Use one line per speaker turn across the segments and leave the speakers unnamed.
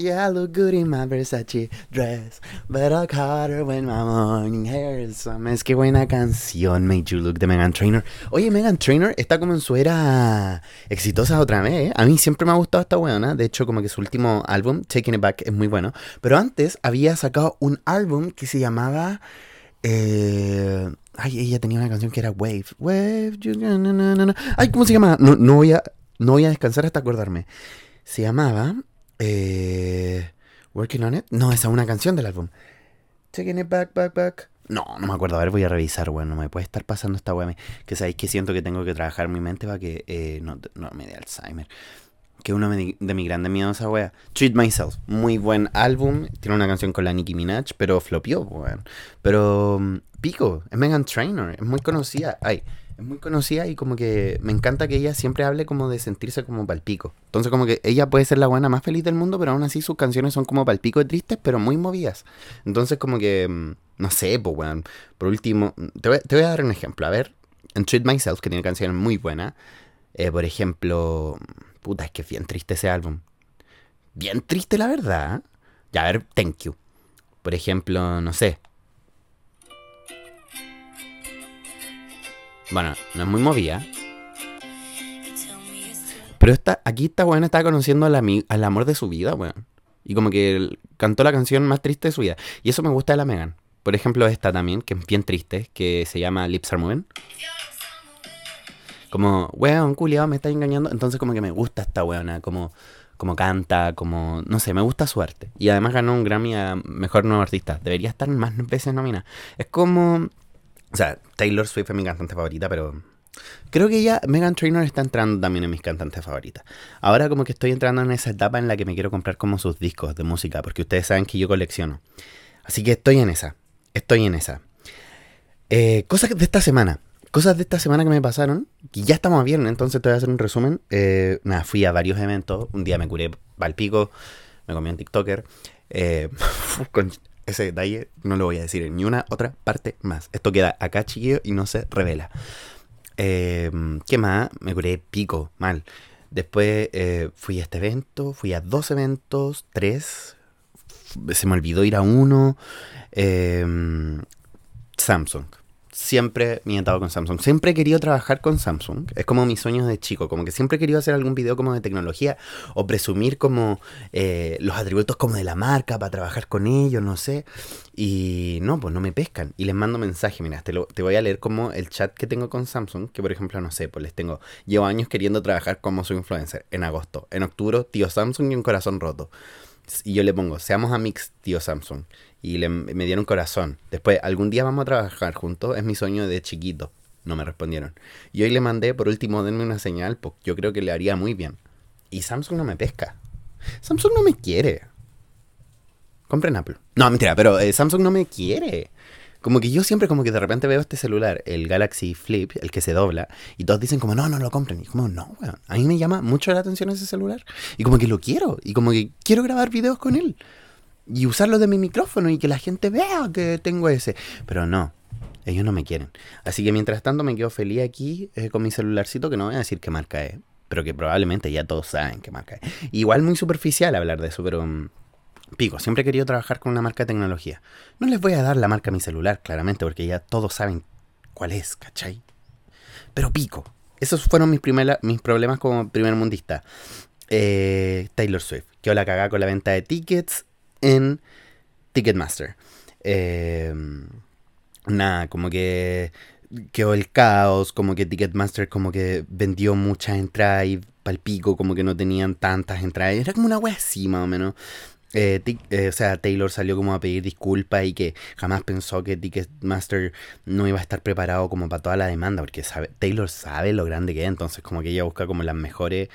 Yeah, I look good in my Versace dress, but I caught her when my morning hair mess. Qué buena canción, Made You Look de Megan Trainor. Oye, Megan Trainor está como en su era exitosa otra vez. ¿eh? A mí siempre me ha gustado esta weona. De hecho, como que su último álbum, Taking It Back, es muy bueno. Pero antes había sacado un álbum que se llamaba. Eh, ay, ella tenía una canción que era Wave. Wave. you- na, na, na. Ay, ¿cómo se llama? No, no, voy a, no voy a descansar hasta acordarme. Se llamaba. Eh, Working on It. No, esa es una canción del álbum. Taking It Back, Back, Back. No, no me acuerdo. A ver, voy a revisar, weón. No me puede estar pasando esta weá. Que sabéis que siento que tengo que trabajar mi mente para que eh, no, no me dé Alzheimer. Que uno me- de mis grandes miedos esa wea. Treat Myself. Muy buen álbum. Tiene una canción con la Nicki Minaj, pero flopió, weón. Pero mm, pico, es Megan Trainor. Es muy conocida. Ay, es muy conocida y como que me encanta que ella siempre hable como de sentirse como palpico. Entonces como que ella puede ser la buena más feliz del mundo, pero aún así sus canciones son como palpico de tristes, pero muy movidas. Entonces como que, mm, no sé, pues weón. Por último, te voy, te voy a dar un ejemplo. A ver, en Treat Myself, que tiene canciones muy buenas. Eh, por ejemplo, puta, es que es bien triste ese álbum. Bien triste, la verdad. Ya, a ver, Thank You. Por ejemplo, no sé. Bueno, no es muy movida. Pero esta, aquí esta weón está conociendo al, al amor de su vida, weón. Y como que cantó la canción más triste de su vida. Y eso me gusta de la Megan. Por ejemplo, esta también, que es bien triste, que se llama Lips Are Moving. Como, weón, culiado, me está engañando. Entonces como que me gusta esta weona, como, como canta, como, no sé, me gusta su arte. Y además ganó un Grammy a Mejor Nuevo Artista. Debería estar más veces nominada. Es como, o sea, Taylor Swift es mi cantante favorita, pero creo que ya Megan Trainor está entrando también en mis cantantes favoritas. Ahora como que estoy entrando en esa etapa en la que me quiero comprar como sus discos de música, porque ustedes saben que yo colecciono. Así que estoy en esa, estoy en esa. Eh, cosas de esta semana. Cosas de esta semana que me pasaron. Que ya estamos a viernes, entonces te voy a hacer un resumen. Eh, nada, fui a varios eventos. Un día me curé al pico. Me comí un TikToker. Eh, ese detalle no lo voy a decir en ni una otra parte más. Esto queda acá, chiquillo, y no se revela. Eh, ¿Qué más? Me curé pico, mal. Después eh, fui a este evento. Fui a dos eventos, tres. Se me olvidó ir a uno. Eh, Samsung. Siempre me he con Samsung. Siempre he querido trabajar con Samsung. Es como mis sueños de chico. Como que siempre he querido hacer algún video como de tecnología. O presumir como eh, los atributos como de la marca para trabajar con ellos, no sé. Y no, pues no me pescan. Y les mando mensaje. Mira, te, lo- te voy a leer como el chat que tengo con Samsung. Que por ejemplo, no sé, pues les tengo. Llevo años queriendo trabajar como su influencer. En agosto. En octubre, tío Samsung y un corazón roto. Y yo le pongo, seamos amigos, tío Samsung. Y le, me dieron corazón. Después, algún día vamos a trabajar juntos. Es mi sueño de chiquito. No me respondieron. Y hoy le mandé, por último, denme una señal, porque yo creo que le haría muy bien. Y Samsung no me pesca. Samsung no me quiere. Compren Apple. No, mentira, pero eh, Samsung no me quiere. Como que yo siempre como que de repente veo este celular, el Galaxy Flip, el que se dobla, y todos dicen como, no, no lo compren. Y como, no, weón. A mí me llama mucho la atención ese celular. Y como que lo quiero. Y como que quiero grabar videos con él. Y usarlo de mi micrófono y que la gente vea que tengo ese. Pero no, ellos no me quieren. Así que mientras tanto me quedo feliz aquí eh, con mi celularcito, que no voy a decir qué marca es. Pero que probablemente ya todos saben qué marca es. Igual muy superficial hablar de eso, pero... mm, Pico, siempre he querido trabajar con una marca de tecnología. No les voy a dar la marca a mi celular, claramente, porque ya todos saben cuál es, ¿cachai? Pero pico. Esos fueron mis, primera- mis problemas como primer mundista. Eh, Taylor Swift. Quedó la cagada con la venta de tickets en Ticketmaster. Eh, nada, como que quedó el caos, como que Ticketmaster como que vendió muchas entradas y palpico, como que no tenían tantas entradas. Era como una wea así, más o menos. Eh, eh, o sea, Taylor salió como a pedir disculpas y que jamás pensó que Ticketmaster no iba a estar preparado como para toda la demanda, porque sabe, Taylor sabe lo grande que es, entonces como que ella busca como las mejores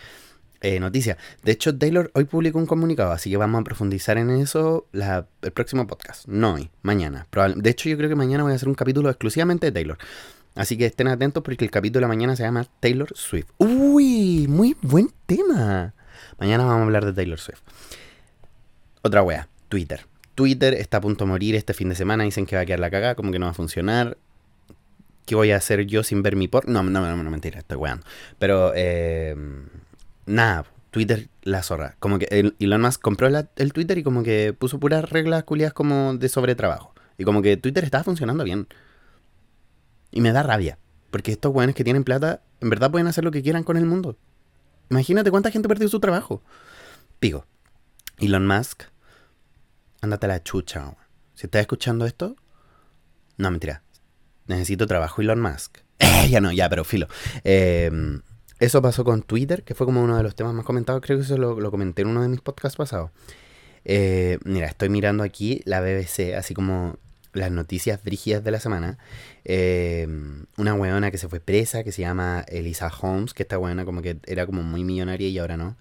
eh, noticias. De hecho, Taylor hoy publicó un comunicado, así que vamos a profundizar en eso la- el próximo podcast. No hoy, mañana. De hecho, yo creo que mañana voy a hacer un capítulo exclusivamente de Taylor. Así que estén atentos porque el capítulo de mañana se llama Taylor Swift. Uy, muy buen tema. Mañana vamos a hablar de Taylor Swift. Otra wea, Twitter. Twitter está a punto de morir este fin de semana. Dicen que va a quedar la cagada, como que no va a funcionar. ¿Qué voy a hacer yo sin ver mi por? No, no, no, no, mentira, estoy weando. Pero, eh, nada, Twitter la zorra. Como que el- Elon Musk compró el Twitter y como que puso puras reglas culiadas como de sobretrabajo. Y como que Twitter estaba funcionando bien. Y me da rabia. Porque estos weones que tienen plata, en verdad pueden hacer lo que quieran con el mundo. Imagínate cuánta gente perdió su trabajo. Pigo. Elon Musk, ándate a la chucha. Si estás escuchando esto, no, mentira. Necesito trabajo Elon Musk. Eh, ya no, ya, pero filo. Eh, eso pasó con Twitter, que fue como uno de los temas más comentados. Creo que eso lo, comenté en uno de mis podcasts pasados. Eh, mira, estoy mirando aquí la BBC, así como las noticias brígidas de la semana. Eh, una weona que se fue presa, que se llama Elisa Holmes, que esta weona como que era como muy millonaria y ahora no.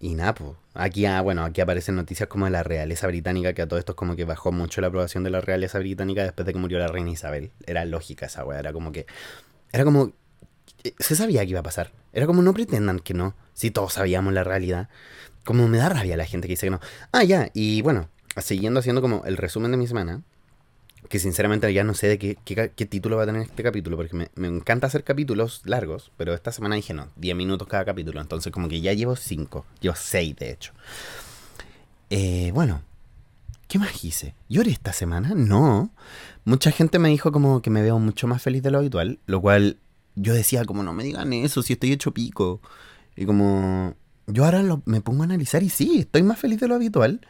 Y nada, pues. Aquí, ah, bueno, aquí aparecen noticias como de la realeza británica, que a todo esto es como que bajó mucho la aprobación de la realeza británica después de que murió la reina Isabel. Era lógica esa weá, era como que. Era como. Eh, Se sabía que iba a pasar. Era como no pretendan que no, si todos sabíamos la realidad. Como me da rabia la gente que dice que no. Ah, ya, y bueno, siguiendo haciendo como el resumen de mi semana, que sinceramente ya no sé de qué, qué, título va a tener este capítulo, porque me, me encanta hacer capítulos largos, pero esta semana dije no, 10 minutos cada capítulo, entonces como que ya llevo 5, llevo 6 de hecho. Eh, bueno, ¿qué más hice? ¿Lloré esta semana? No. Mucha gente me dijo como que me veo mucho más feliz de lo habitual, lo cual yo decía como no me digan eso, si estoy hecho pico. Y como yo ahora lo- me pongo a analizar y sí, estoy más feliz de lo habitual.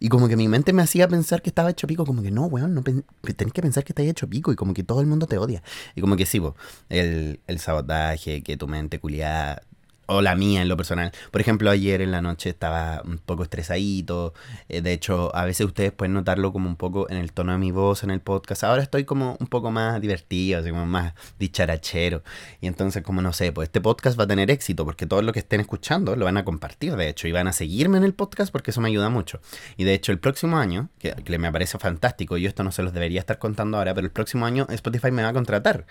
Y como que mi mente me hacía pensar que estaba hecho pico, como que no, weón, no tenés que pensar que estás hecho pico y como que todo el mundo te odia. Y como que sí, el, el sabotaje, que tu mente culiada, o la mía en lo personal. Por ejemplo, ayer en la noche estaba un poco estresadito. eh, de hecho, a veces ustedes pueden notarlo como un poco en el tono de mi voz en el podcast. Ahora estoy como un poco más divertido, así como más dicharachero. Y entonces, como no sé, pues este podcast va a tener éxito porque todos los que estén escuchando lo van a compartir, de hecho, y van a seguirme en el podcast porque eso me ayuda mucho. Y de hecho, el próximo año, que, que me parece fantástico, yo esto no se los debería estar contando ahora, pero el próximo año Spotify me va a contratar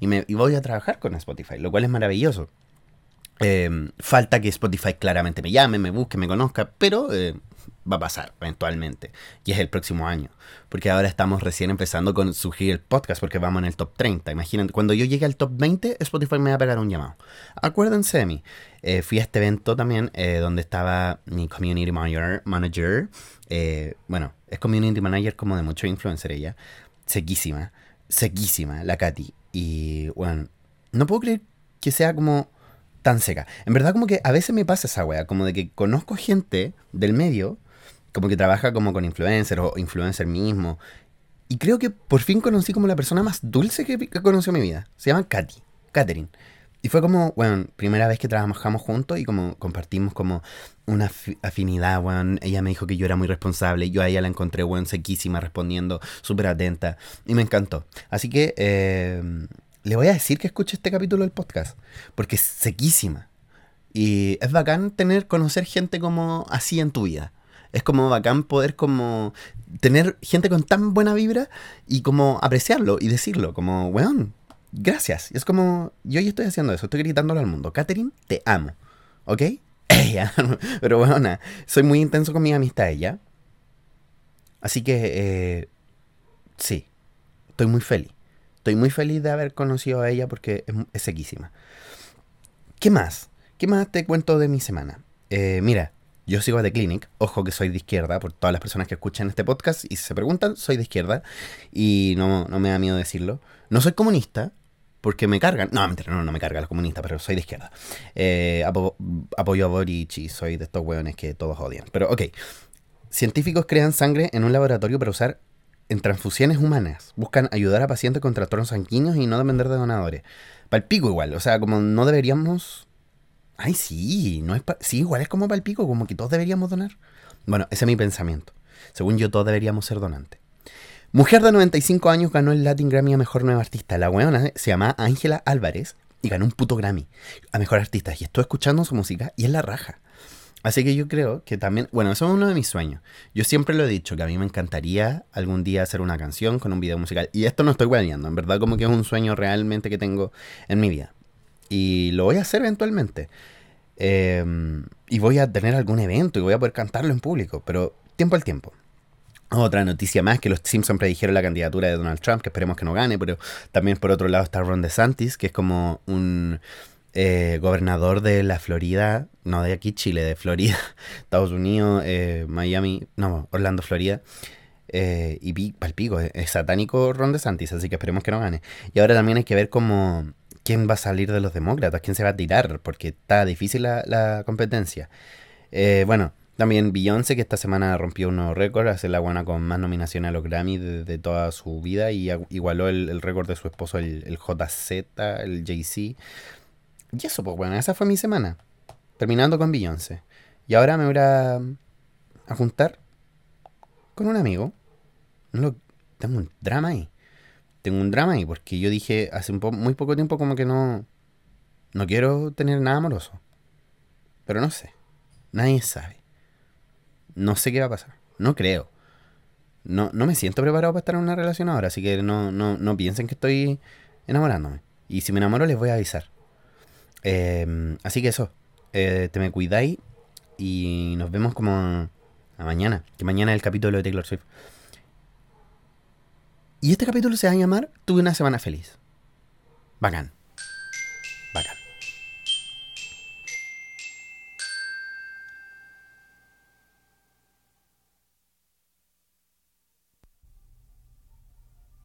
y, me, y voy a trabajar con Spotify, lo cual es maravilloso. Eh, falta que Spotify claramente me llame, me busque, me conozca, pero eh, va a pasar eventualmente. Y es el próximo año. Porque ahora estamos recién empezando con surgir el podcast porque vamos en el top 30. Imaginen, cuando yo llegue al top 20, Spotify me va a pegar un llamado. Acuérdense de mí. Eh, fui a este evento también eh, donde estaba mi community manager. bueno, es community manager como de mucho influencer ella. Sequísima. Sequísima, la Katy. Y bueno, no puedo creer que sea como tan seca. En verdad como que a veces me pasa esa wea, como de que conozco gente del medio, como que trabaja como con influencer o influencer mismo, y creo que por fin conocí como la persona más dulce que, conoció en mi vida. Se llama Katy, Katherine. Y fue como, bueno, primera vez que trabajamos juntos y como compartimos como una afi- afinidad, weón. Ella me dijo que yo era muy responsable. Yo a ella la encontré, weón, sequísima, respondiendo, súper atenta. Y me encantó. Así que eh, le voy a decir que escuche este capítulo del podcast. Porque es sequísima. Y es bacán tener, conocer gente como así en tu vida. Es como bacán poder como tener gente con tan buena vibra y como apreciarlo y decirlo, como, weón, gracias. Y es como, yo ya estoy haciendo eso, estoy gritándolo al mundo. Catherine, te amo. ¿Ok? Ella. Pero bueno, soy muy intenso con mi amistad, ella. Así que, eh, sí, estoy muy feliz. Estoy muy feliz de haber conocido a ella porque es, sequísima. ¿Qué más? ¿Qué más te cuento de mi semana? Eh, mira, yo sigo a The Clinic. Ojo que soy de izquierda, por todas las personas que escuchan este podcast y se preguntan, soy de izquierda. Y no, no me da miedo decirlo. No soy comunista, porque me cargan. No, no, me cargan los comunistas, pero soy de izquierda. Eh, apo- apoyo a Boric y soy de estos hueones que todos odian. Pero ok. Científicos crean sangre en un laboratorio para usar en transfusiones humanas. Buscan ayudar a pacientes con trastornos sanguíneos y no depender de donadores. Palpico igual, o sea, como no deberíamos... Ay, sí, no es pa- sí, igual es como palpico, como que todos deberíamos donar. Bueno, ese es mi pensamiento. Según yo, todos deberíamos ser donantes. Mujer de 95 años ganó el Latin Grammy a Mejor Nueva Artista. La weona se llama Ángela Álvarez y ganó un puto Grammy a Mejor Artista. Y estoy escuchando su música y es la raja. Así que yo creo que también, bueno, eso es uno de mis sueños. Yo siempre lo he dicho, que a mí me encantaría algún día hacer una canción con un video musical. Y esto no estoy guayando, en verdad como que es un sueño realmente que tengo en mi vida. Y lo voy a hacer eventualmente. Eh, y voy a tener algún evento y voy a poder cantarlo en público, pero tiempo al tiempo. Otra noticia más, que los Simpsons predijeron la candidatura de Donald Trump, que esperemos que no gane, pero también por otro lado está Ron DeSantis, que es como un, eh, gobernador de la Florida, no de aquí Chile, de Florida, Estados Unidos, eh, Miami, no, Orlando, Florida. Eh, y palpico, es, es satánico Ron DeSantis, así que esperemos que no gane. Y ahora también hay que ver cómo quién va a salir de los demócratas, quién se va a tirar, porque está difícil la, competencia. Eh, bueno, también Beyoncé, que esta semana rompió un nuevo récord, hace la buena con más nominaciones a los Grammy de, toda su vida y igualó el, el récord de su esposo, el, el JZ, el Jay-Z. Y eso, pues bueno, esa fue mi semana. Terminando con Beyoncé. Y ahora me voy a, a juntar con un amigo. No lo- tengo un drama ahí. Tengo un drama ahí porque yo dije hace un po- muy poco tiempo como que no, no quiero tener nada amoroso. Pero no sé. Nadie sabe. No sé qué va a pasar. No creo. No, no me siento preparado para estar en una relación ahora, así que no, no, no piensen que estoy enamorándome. Y si me enamoro les voy a avisar. Eh, así que eso. Eh, te me cuidáis y nos vemos como a mañana. Que mañana es el capítulo de Taylor Swift. Y este capítulo se va a llamar Tuve una semana feliz. Bacán.